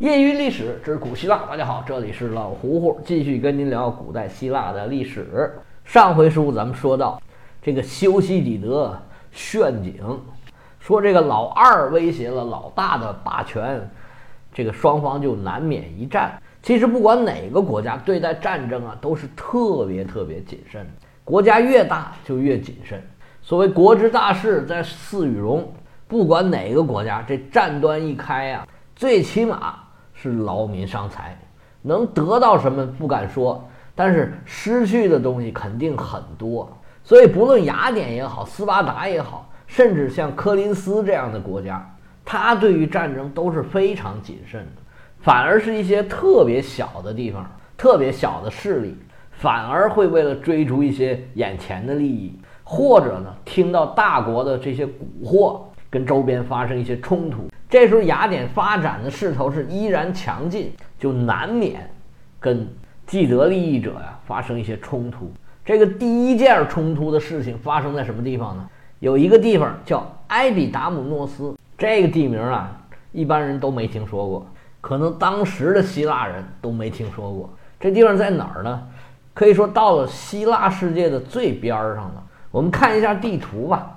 业余历史之古希腊，大家好，这里是老胡胡，继续跟您聊古代希腊的历史。上回书咱们说到这个修昔底德炫景，说这个老二威胁了老大的霸权，这个双方就难免一战。其实不管哪个国家对待战争啊，都是特别特别谨慎，国家越大就越谨慎。所谓国之大事，在祀与戎。不管哪个国家，这战端一开呀，最起码是劳民伤财，能得到什么不敢说，但是失去的东西肯定很多。所以，不论雅典也好，斯巴达也好，甚至像科林斯这样的国家，他对于战争都是非常谨慎的。反而是一些特别小的地方、特别小的势力，反而会为了追逐一些眼前的利益，或者呢，听到大国的这些蛊惑。跟周边发生一些冲突，这时候雅典发展的势头是依然强劲，就难免跟既得利益者呀发生一些冲突。这个第一件冲突的事情发生在什么地方呢？有一个地方叫埃比达姆诺斯，这个地名啊，一般人都没听说过，可能当时的希腊人都没听说过。这地方在哪儿呢？可以说到了希腊世界的最边儿上了。我们看一下地图吧。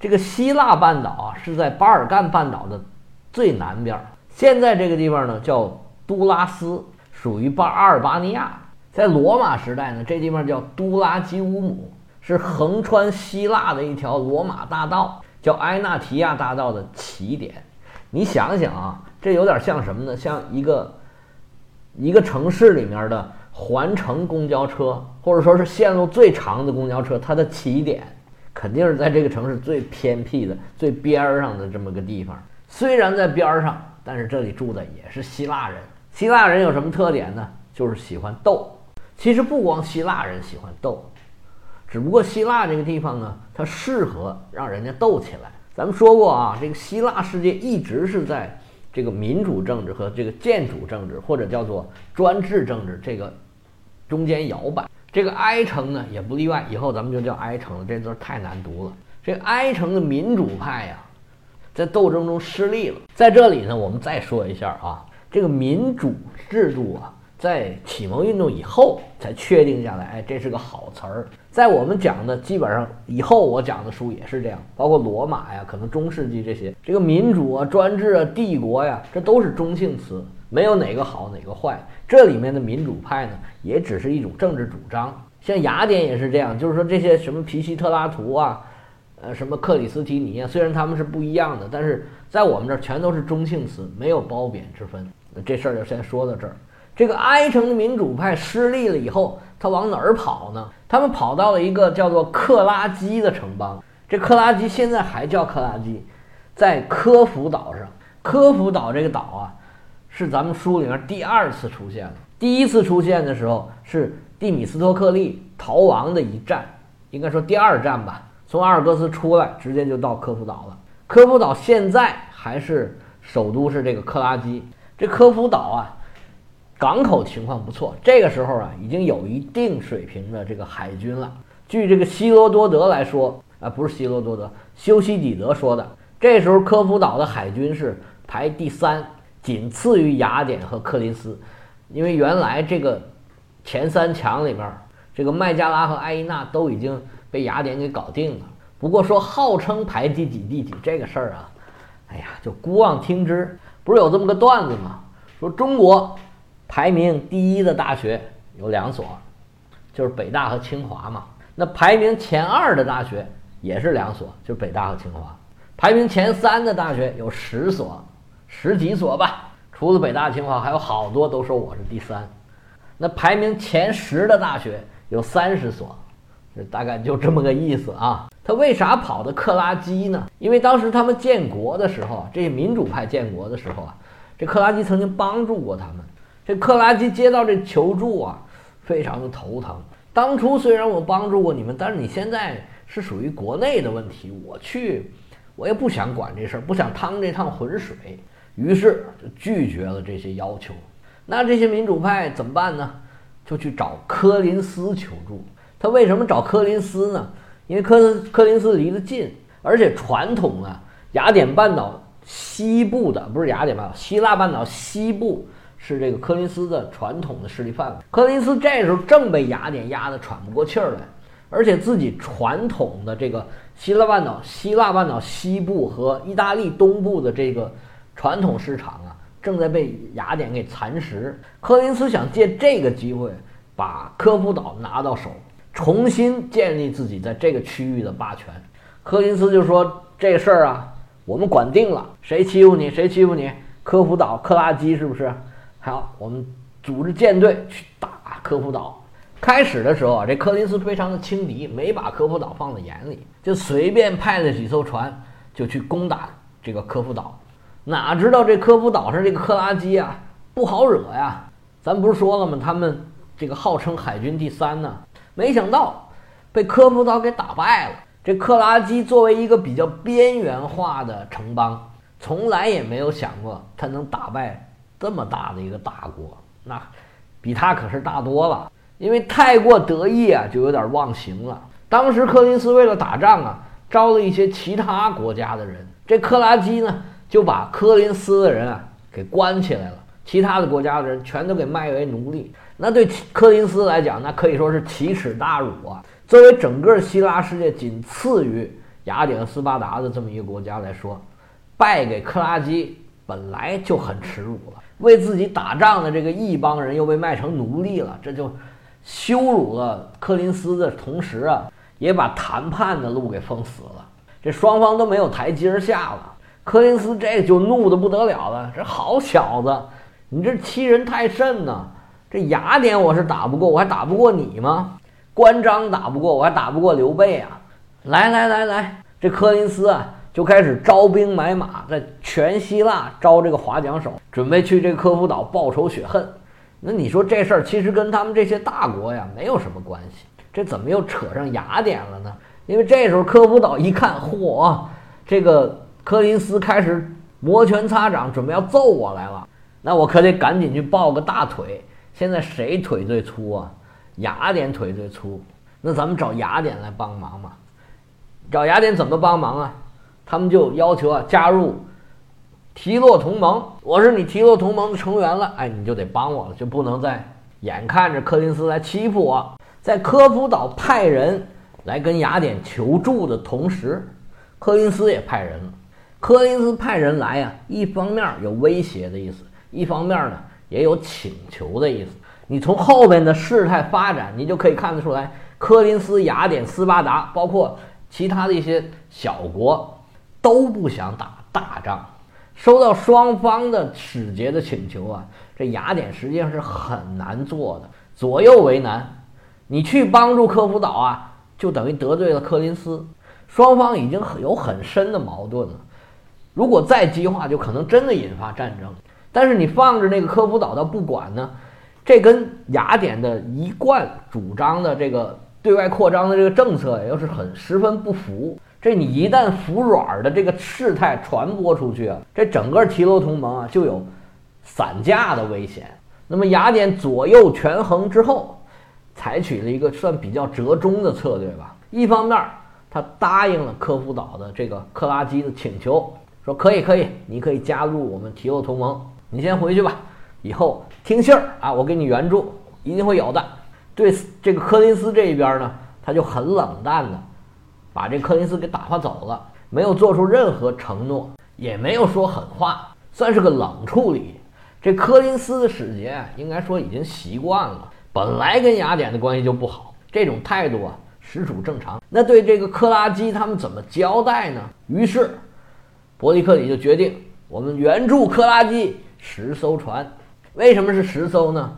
这个希腊半岛啊，是在巴尔干半岛的最南边。现在这个地方呢叫都拉斯，属于巴阿尔巴尼亚。在罗马时代呢，这地方叫都拉基乌姆，是横穿希腊的一条罗马大道，叫埃纳提亚大道的起点。你想想啊，这有点像什么呢？像一个一个城市里面的环城公交车，或者说是线路最长的公交车，它的起点。肯定是在这个城市最偏僻的、最边儿上的这么个地方。虽然在边上，但是这里住的也是希腊人。希腊人有什么特点呢？就是喜欢斗。其实不光希腊人喜欢斗，只不过希腊这个地方呢，它适合让人家斗起来。咱们说过啊，这个希腊世界一直是在这个民主政治和这个建主政治，或者叫做专制政治这个中间摇摆。这个埃城呢也不例外，以后咱们就叫埃城了，这字太难读了。这埃城的民主派呀，在斗争中失利了。在这里呢，我们再说一下啊，这个民主制度啊，在启蒙运动以后才确定下来。哎，这是个好词儿。在我们讲的基本上以后我讲的书也是这样，包括罗马呀，可能中世纪这些，这个民主啊、专制啊、帝国呀，这都是中性词。没有哪个好哪个坏，这里面的民主派呢，也只是一种政治主张。像雅典也是这样，就是说这些什么皮西特拉图啊，呃，什么克里斯提尼啊，虽然他们是不一样的，但是在我们这儿全都是中性词，没有褒贬之分。这事儿就先说到这儿。这个埃城的民主派失利了以后，他往哪儿跑呢？他们跑到了一个叫做克拉基的城邦。这克拉基现在还叫克拉基，在科孚岛上。科孚岛这个岛啊。是咱们书里面第二次出现了。第一次出现的时候是蒂米斯托克利逃亡的一战，应该说第二战吧。从阿尔戈斯出来，直接就到科孚岛了。科孚岛现在还是首都是这个克拉基。这科孚岛啊，港口情况不错。这个时候啊，已经有一定水平的这个海军了。据这个希罗多德来说啊，不是希罗多德，修昔底德说的。这时候科孚岛的海军是排第三。仅次于雅典和克林斯，因为原来这个前三强里面，这个麦加拉和埃伊纳都已经被雅典给搞定了。不过说号称排第几第几这个事儿啊，哎呀，就姑妄听之。不是有这么个段子吗？说中国排名第一的大学有两所，就是北大和清华嘛。那排名前二的大学也是两所，就是北大和清华。排名前三的大学有十所。十几所吧，除了北大、清华，还有好多都说我是第三。那排名前十的大学有三十所，这大概就这么个意思啊。他为啥跑到克拉基呢？因为当时他们建国的时候，这些民主派建国的时候啊，这克拉基曾经帮助过他们。这克拉基接到这求助啊，非常的头疼。当初虽然我帮助过你们，但是你现在是属于国内的问题，我去，我也不想管这事儿，不想趟这趟浑水。于是就拒绝了这些要求。那这些民主派怎么办呢？就去找柯林斯求助。他为什么找柯林斯呢？因为柯柯林斯离得近，而且传统啊，雅典半岛西部的不是雅典半岛，希腊半岛西部是这个柯林斯的传统的势力范围。柯林斯这时候正被雅典压得喘不过气儿来，而且自己传统的这个希腊半岛、希腊半岛西部和意大利东部的这个传统市场啊，正在被雅典给蚕食。柯林斯想借这个机会把科夫岛拿到手，重新建立自己在这个区域的霸权。柯林斯就说：“这事儿啊。”我们管定了，谁欺负你，谁欺负你。科夫岛、克拉基是不是？好，我们组织舰队去打科夫岛。开始的时候啊，这柯林斯非常的轻敌，没把科夫岛放在眼里，就随便派了几艘船就去攻打这个科夫岛。哪知道这科夫岛上这个克拉基啊不好惹呀。咱不是说了吗？他们这个号称海军第三呢，没想到被科夫岛给打败了。这克拉基作为一个比较边缘化的城邦，从来也没有想过他能打败这么大的一个大国，那比他可是大多了。因为太过得意啊，就有点忘形了。当时柯林斯为了打仗啊，招了一些其他国家的人，这克拉基呢就把柯林斯的人啊给关起来了，其他的国家的人全都给卖为奴隶。那对柯林斯来讲，那可以说是奇耻大辱啊。作为整个希腊世界仅次于雅典和、斯巴达的这么一个国家来说，败给克拉基本来就很耻辱了。为自己打仗的这个一帮人又被卖成奴隶了，这就羞辱了柯林斯的同时啊，也把谈判的路给封死了。这双方都没有台阶下了。柯林斯这就怒得不得了了，这好小子，你这欺人太甚呐！这雅典我是打不过，我还打不过你吗？关张打不过我，还打不过刘备啊！来来来来，这柯林斯啊，就开始招兵买马，在全希腊招这个划桨手，准备去这个科夫岛报仇雪恨。那你说这事儿其实跟他们这些大国呀没有什么关系，这怎么又扯上雅典了呢？因为这时候科夫岛一看，嚯，这个柯林斯开始摩拳擦掌，准备要揍我来了，那我可得赶紧去抱个大腿。现在谁腿最粗啊？雅典腿最粗，那咱们找雅典来帮忙嘛？找雅典怎么帮忙啊？他们就要求啊，加入提洛同盟。我是你提洛同盟的成员了，哎，你就得帮我了，就不能再眼看着柯林斯来欺负我。在科夫岛派人来跟雅典求助的同时，柯林斯也派人了。柯林斯派人来呀，一方面有威胁的意思，一方面呢也有请求的意思。你从后边的事态发展，你就可以看得出来，柯林斯、雅典、斯巴达，包括其他的一些小国，都不想打大仗。收到双方的使节的请求啊，这雅典实际上是很难做的，左右为难。你去帮助科夫岛啊，就等于得罪了柯林斯。双方已经有很深的矛盾了，如果再激化，就可能真的引发战争。但是你放着那个科夫岛，他不管呢？这跟雅典的一贯主张的这个对外扩张的这个政策，又是很十分不符。这你一旦服软的这个事态传播出去啊，这整个提洛同盟啊就有散架的危险。那么雅典左右权衡之后，采取了一个算比较折中的策略吧。一方面，他答应了科夫岛的这个克拉基的请求，说可以可以，你可以加入我们提洛同盟，你先回去吧。以后听信儿啊，我给你援助，一定会有的。对这个柯林斯这一边呢，他就很冷淡的把这柯林斯给打发走了，没有做出任何承诺，也没有说狠话，算是个冷处理。这柯林斯的使节应该说已经习惯了，本来跟雅典的关系就不好，这种态度啊实属正常。那对这个克拉基他们怎么交代呢？于是伯利克里就决定，我们援助克拉基十艘船。为什么是十艘呢？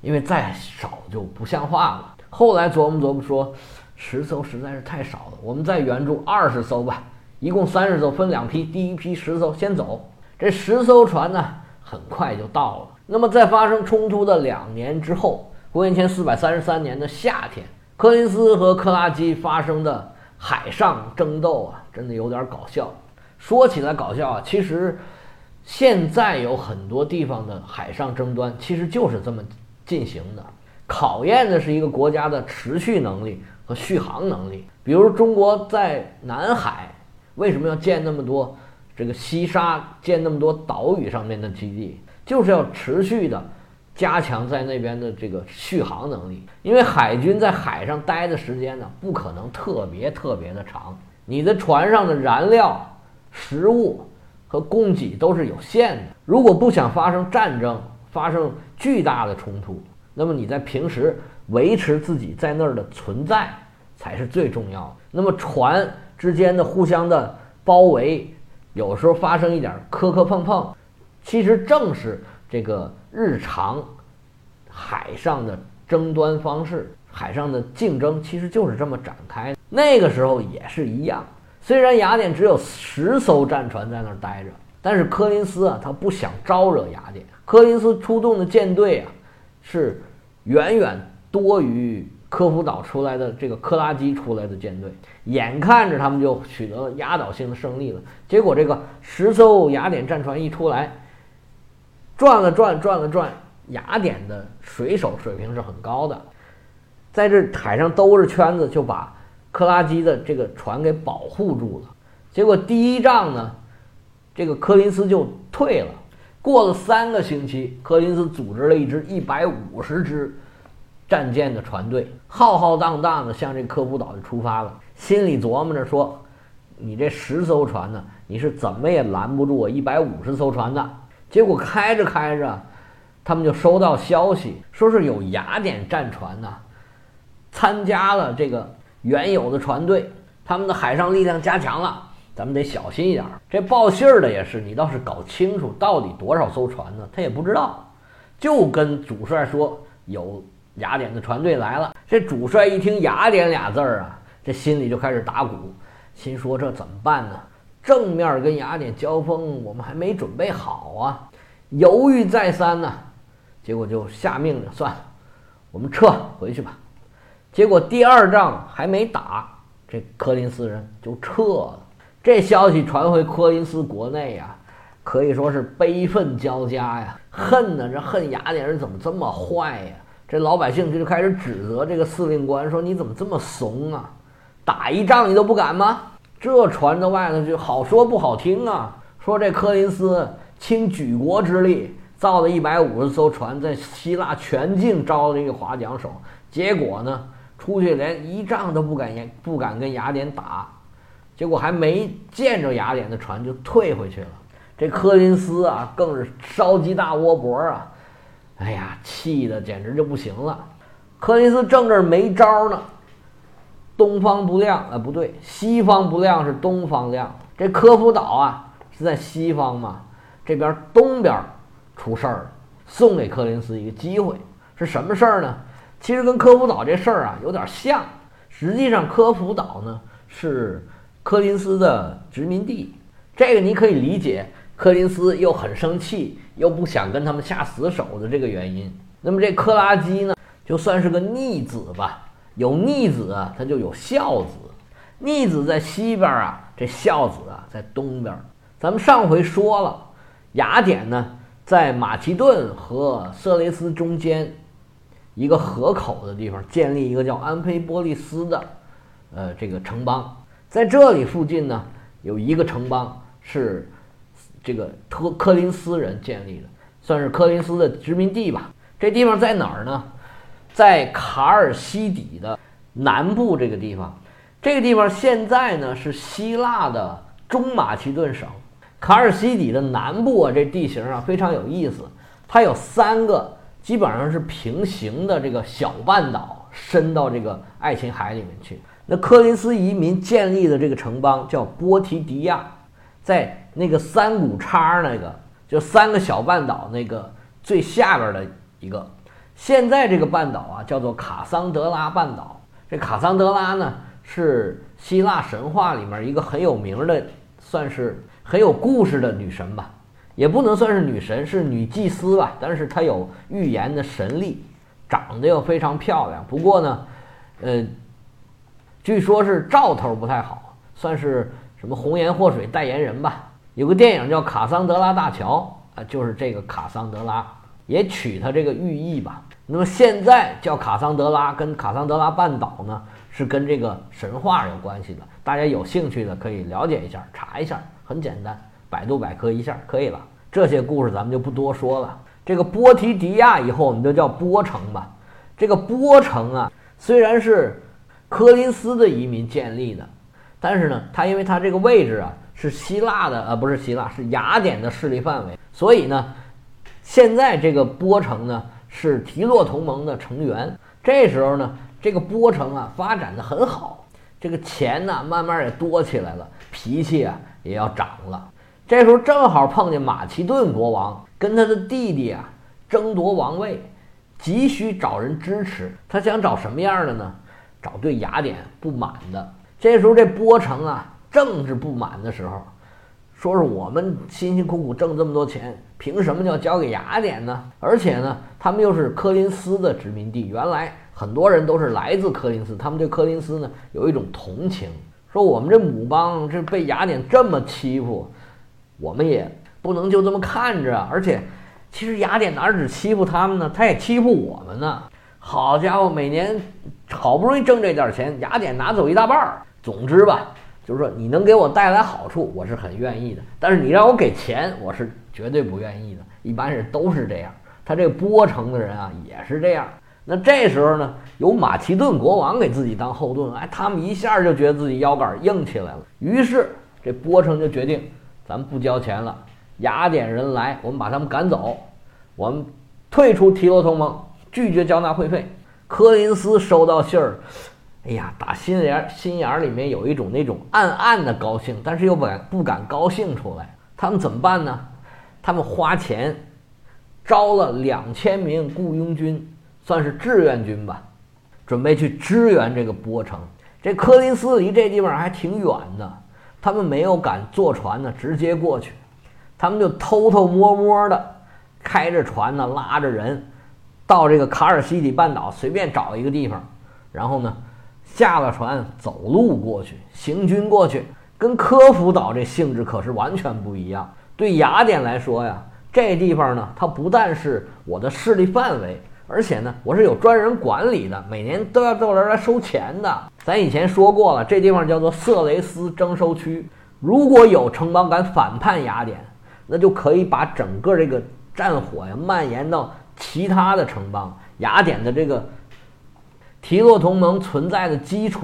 因为再少就不像话了。后来琢磨琢磨说，十艘实在是太少了，我们再援助二十艘吧，一共三十艘，分两批。第一批十艘先走，这十艘船呢，很快就到了。那么在发生冲突的两年之后，公元前四百三十三年的夏天，柯林斯和克拉基发生的海上争斗啊，真的有点搞笑。说起来搞笑啊，其实。现在有很多地方的海上争端，其实就是这么进行的，考验的是一个国家的持续能力和续航能力。比如中国在南海为什么要建那么多这个西沙建那么多岛屿上面的基地，就是要持续的加强在那边的这个续航能力。因为海军在海上待的时间呢，不可能特别特别的长，你的船上的燃料、食物和供给都是有限的。如果不想发生战争，发生巨大的冲突，那么你在平时维持自己在那儿的存在才是最重要的。那么船之间的互相的包围。有时候发生一点磕磕碰碰，其实正是这个日常海上的争端方式，海上的竞争其实就是这么展开。那个时候也是一样，虽然雅典只有十艘战船在那儿待着，但是柯林斯啊，他不想招惹雅典。柯林斯出动的舰队啊，是远远多于。科夫岛出来的这个克拉基出来的舰队，眼看着他们就取得了压倒性的胜利了。结果这个十艘雅典战船一出来，转了转，转了转，雅典的水手水平是很高的，在这海上兜着圈子，就把克拉基的这个船给保护住了。结果第一仗呢，这个柯林斯就退了。过了三个星期，柯林斯组织了一支一百五十支。战舰的船队浩浩荡荡的向这科夫岛就出发了，心里琢磨着说：“你这十艘船呢，你是怎么也拦不住我一百五十艘船的。”结果开着开着，他们就收到消息，说是有雅典战船呢参加了这个原有的船队，他们的海上力量加强了，咱们得小心一点。这报信儿的也是，你倒是搞清楚到底多少艘船呢？他也不知道，就跟主帅说有。雅典的船队来了，这主帅一听“雅典”俩字儿啊，这心里就开始打鼓，心说这怎么办呢？正面跟雅典交锋，我们还没准备好啊，犹豫再三呢，结果就下命令，算了，我们撤回去吧。结果第二仗还没打，这柯林斯人就撤了。这消息传回柯林斯国内呀，可以说是悲愤交加呀，恨呢，这恨雅典人怎么这么坏呀？这老百姓就开始指责这个司令官，说你怎么这么怂啊？打一仗你都不敢吗？这传到外头就好说不好听啊。说这柯林斯倾举国之力造了一百五十艘船，在希腊全境招了一个划桨手，结果呢，出去连一仗都不敢言，不敢跟雅典打，结果还没见着雅典的船就退回去了。这柯林斯啊，更是烧鸡大窝脖啊！哎呀，气的简直就不行了！柯林斯正这儿没招呢，东方不亮啊，不对，西方不亮是东方亮。这科夫岛啊是在西方嘛，这边东边出事儿了，送给柯林斯一个机会，是什么事儿呢？其实跟科夫岛这事儿啊有点像。实际上，科夫岛呢是柯林斯的殖民地，这个你可以理解。柯林斯又很生气。又不想跟他们下死手的这个原因，那么这克拉基呢，就算是个逆子吧。有逆子啊，他就有孝子。逆子在西边啊，这孝子啊在东边。咱们上回说了，雅典呢在马其顿和色雷斯中间一个河口的地方建立一个叫安菲波利斯的呃这个城邦。在这里附近呢有一个城邦是。这个特科林斯人建立的，算是科林斯的殖民地吧。这地方在哪儿呢？在卡尔西底的南部这个地方。这个地方现在呢是希腊的中马其顿省。卡尔西底的南部啊，这地形啊非常有意思。它有三个基本上是平行的这个小半岛，伸到这个爱琴海里面去。那科林斯移民建立的这个城邦叫波提迪亚，在。那个三股叉那个，就三个小半岛那个最下边的一个。现在这个半岛啊，叫做卡桑德拉半岛。这卡桑德拉呢，是希腊神话里面一个很有名的，算是很有故事的女神吧，也不能算是女神，是女祭司吧。但是她有预言的神力，长得又非常漂亮。不过呢，呃，据说是兆头不太好，算是什么红颜祸水代言人吧。有个电影叫《卡桑德拉大桥》啊，就是这个卡桑德拉，也取它这个寓意吧。那么现在叫卡桑德拉，跟卡桑德拉半岛呢是跟这个神话有关系的。大家有兴趣的可以了解一下，查一下，很简单。百度百科一下可以了。这些故事咱们就不多说了。这个波提迪亚以后我们就叫波城吧。这个波城啊，虽然是柯林斯的移民建立的，但是呢，它因为它这个位置啊是希腊的，呃，不是希腊，是雅典的势力范围，所以呢，现在这个波城呢是提洛同盟的成员。这时候呢，这个波城啊发展的很好，这个钱呢慢慢也多起来了，脾气啊也要长了。这时候正好碰见马其顿国王跟他的弟弟啊争夺王位，急需找人支持。他想找什么样的呢？找对雅典不满的。这时候这波城啊政治不满的时候，说是我们辛辛苦苦挣这么多钱，凭什么要交给雅典呢？而且呢，他们又是柯林斯的殖民地，原来很多人都是来自柯林斯，他们对柯林斯呢有一种同情，说我们这母邦这被雅典这么欺负。我们也不能就这么看着，而且，其实雅典哪只欺负他们呢？他也欺负我们呢。好家伙，每年好不容易挣这点钱，雅典拿走一大半儿。总之吧，就是说你能给我带来好处，我是很愿意的。但是你让我给钱，我是绝对不愿意的。一般人都是这样。他这波城的人啊，也是这样。那这时候呢，有马其顿国王给自己当后盾，哎，他们一下就觉得自己腰杆硬起来了。于是这波城就决定。咱不交钱了，雅典人来，我们把他们赶走，我们退出提罗同盟，拒绝交纳会费。柯林斯收到信儿，哎呀，打心眼心眼里面有一种那种暗暗的高兴，但是又不敢不敢高兴出来。他们怎么办呢？他们花钱招了两千名雇佣军，算是志愿军吧，准备去支援这个波城。这柯林斯离这地方还挺远的。他们没有敢坐船呢，直接过去，他们就偷偷摸摸的开着船呢，拉着人到这个卡尔西里半岛，随便找一个地方，然后呢下了船走路过去，行军过去，跟科孚岛这性质可是完全不一样。对雅典来说呀，这地方呢，它不但是我的势力范围。而且呢，我是有专人管理的，每年都要到这儿来收钱的。咱以前说过了，这地方叫做色雷斯征收区。如果有城邦敢反叛雅典，那就可以把整个这个战火呀蔓延到其他的城邦，雅典的这个提洛同盟存在的基础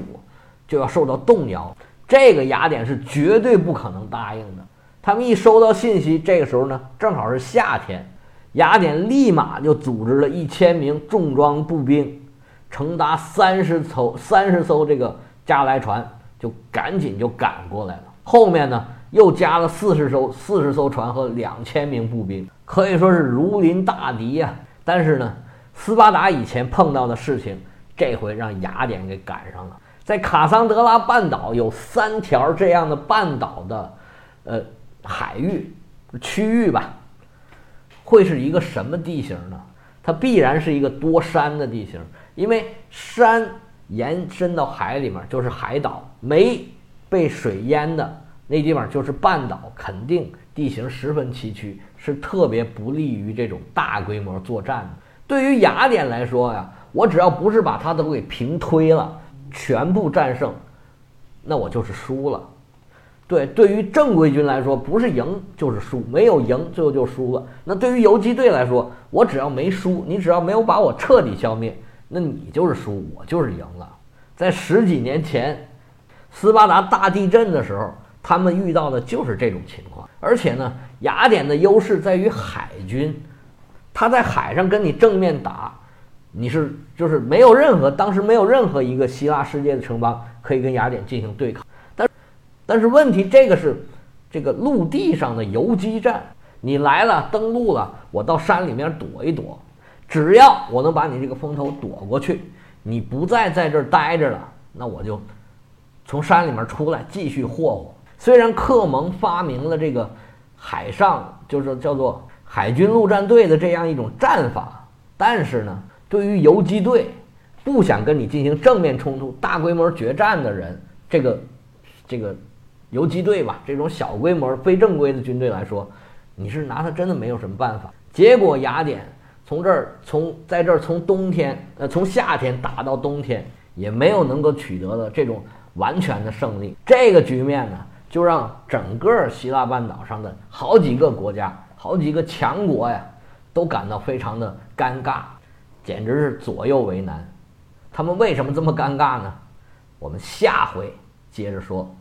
就要受到动摇。这个雅典是绝对不可能答应的。他们一收到信息，这个时候呢，正好是夏天。雅典立马就组织了一千名重装步兵，乘达三十艘三十艘这个加来船，就赶紧就赶过来了。后面呢又加了四十艘四十艘船和两千名步兵，可以说是如临大敌呀。但是呢，斯巴达以前碰到的事情，这回让雅典给赶上了。在卡桑德拉半岛有三条这样的半岛的，呃，海域区域吧。会是一个什么地形呢？它必然是一个多山的地形，因为山延伸到海里面就是海岛，没被水淹的那地方就是半岛，肯定地形十分崎岖，是特别不利于这种大规模作战的。对于雅典来说呀，我只要不是把它都给平推了，全部战胜，那我就是输了。对，对于正规军来说，不是赢就是输，没有赢最后就输了。那对于游击队来说，我只要没输，你只要没有把我彻底消灭，那你就是输，我就是赢了。在十几年前，斯巴达大地震的时候，他们遇到的就是这种情况。而且呢，雅典的优势在于海军，他在海上跟你正面打，你是就是没有任何当时没有任何一个希腊世界的城邦可以跟雅典进行对抗。但是问题，这个是这个陆地上的游击战，你来了登陆了，我到山里面躲一躲，只要我能把你这个风头躲过去，你不再在这儿待着了，那我就从山里面出来继续霍霍。虽然克蒙发明了这个海上就是叫做海军陆战队的这样一种战法，但是呢，对于游击队不想跟你进行正面冲突、大规模决战的人，这个这个。游击队吧，这种小规模非正规的军队来说，你是拿他真的没有什么办法。结果雅典从这儿从在这儿从冬天呃从夏天打到冬天，也没有能够取得的这种完全的胜利。这个局面呢，就让整个希腊半岛上的好几个国家、好几个强国呀，都感到非常的尴尬，简直是左右为难。他们为什么这么尴尬呢？我们下回接着说。